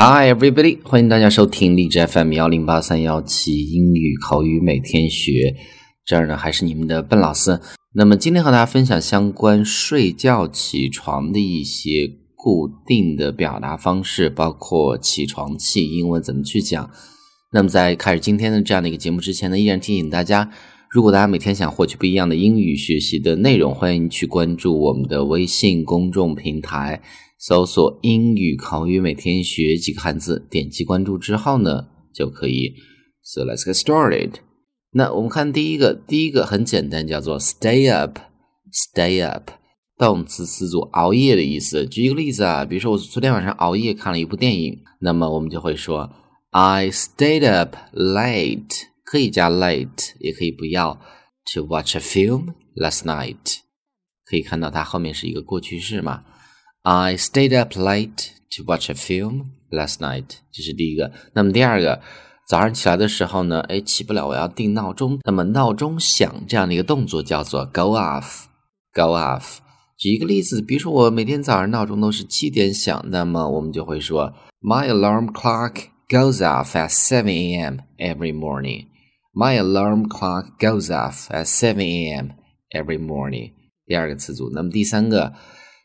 Hi everybody，欢迎大家收听荔枝 FM 幺零八三幺七英语口语每天学。这儿呢还是你们的笨老师。那么今天和大家分享相关睡觉起床的一些固定的表达方式，包括起床气英文怎么去讲。那么在开始今天的这样的一个节目之前呢，依然提醒大家，如果大家每天想获取不一样的英语学习的内容，欢迎去关注我们的微信公众平台。搜索“英语口语每天学几个汉字”，点击关注之后呢，就可以。So let's get started。那我们看第一个，第一个很简单，叫做 “stay up”。stay up，动词词组，熬夜的意思。举一个例子啊，比如说我昨天晚上熬夜看了一部电影，那么我们就会说 “I stayed up late”，可以加 late，也可以不要。To watch a film last night，可以看到它后面是一个过去式嘛。I stayed up late to watch a film last night。这是第一个。那么第二个，早上起来的时候呢，哎，起不了，我要定闹钟。那么闹钟响这样的一个动作叫做 go off。go off。举一个例子，比如说我每天早上闹钟都是七点响，那么我们就会说 My alarm clock goes off at seven a.m. every morning. My alarm clock goes off at seven a.m. every morning。第二个词组。那么第三个。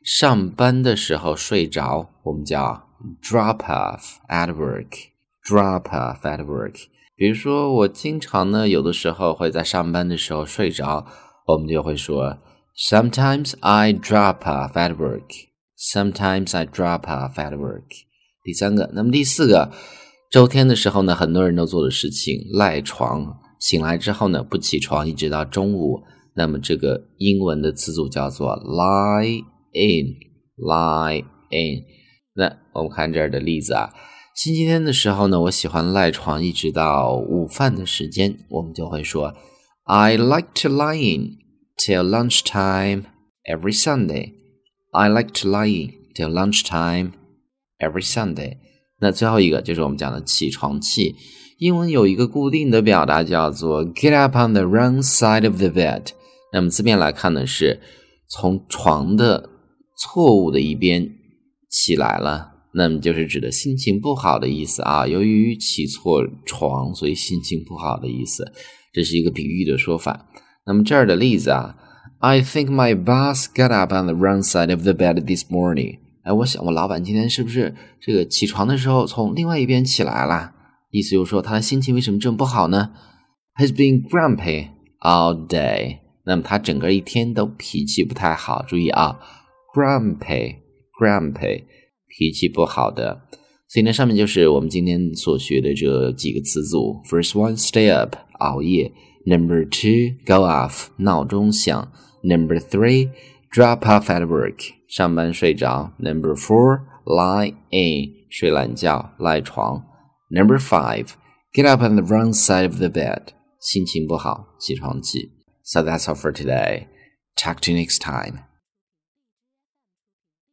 上班的时候睡着，我们叫 drop off at work。drop off at work。比如说，我经常呢，有的时候会在上班的时候睡着，我们就会说 sometimes I drop off at work。sometimes I drop off at work。第三个，那么第四个， 周天的时候呢，很多人都做的事情赖床，醒来之后呢，不起床，一直到中午，那么这个英文的词组叫做 lie。in lie in，那我们看这儿的例子啊，星期天的时候呢，我喜欢赖床一直到午饭的时间，我们就会说 I like to lie in till lunchtime every Sunday. I like to lie in till lunchtime every Sunday. 那最后一个就是我们讲的起床气，英文有一个固定的表达叫做 get up on the wrong side of the bed。那么字面来看呢，是从床的错误的一边起来了，那么就是指的心情不好的意思啊。由于起错床，所以心情不好的意思，这是一个比喻的说法。那么这儿的例子啊，I think my boss got up on the wrong side of the bed this morning。哎，我想我老板今天是不是这个起床的时候从另外一边起来了？意思就是说他的心情为什么这么不好呢？He's been grumpy all day。那么他整个一天都脾气不太好。注意啊。grumpy grumpy 脾气不好的，所以呢，上面就是我们今天所学的这几个词组。First one, stay up 熬夜。Number two, go off 闹钟响。Number three, drop off at work 上班睡着。Number four, lie in 睡懒觉赖床。Number five, get up on the wrong side of the bed 心情不好起床气。So that's all for today. Talk to you next time.